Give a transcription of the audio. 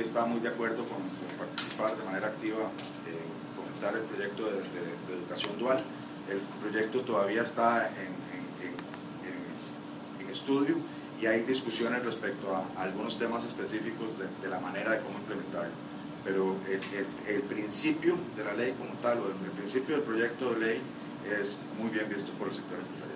está muy de acuerdo con, participar de manera activa en fomentar el proyecto de, educación dual. El proyecto todavía está en, estudio y hay discusiones respecto a, algunos temas específicos de, la manera de cómo implementarlo. Pero el, principio de la ley como tal, o el, principio del proyecto de ley es muy bien visto por el sector empresarial.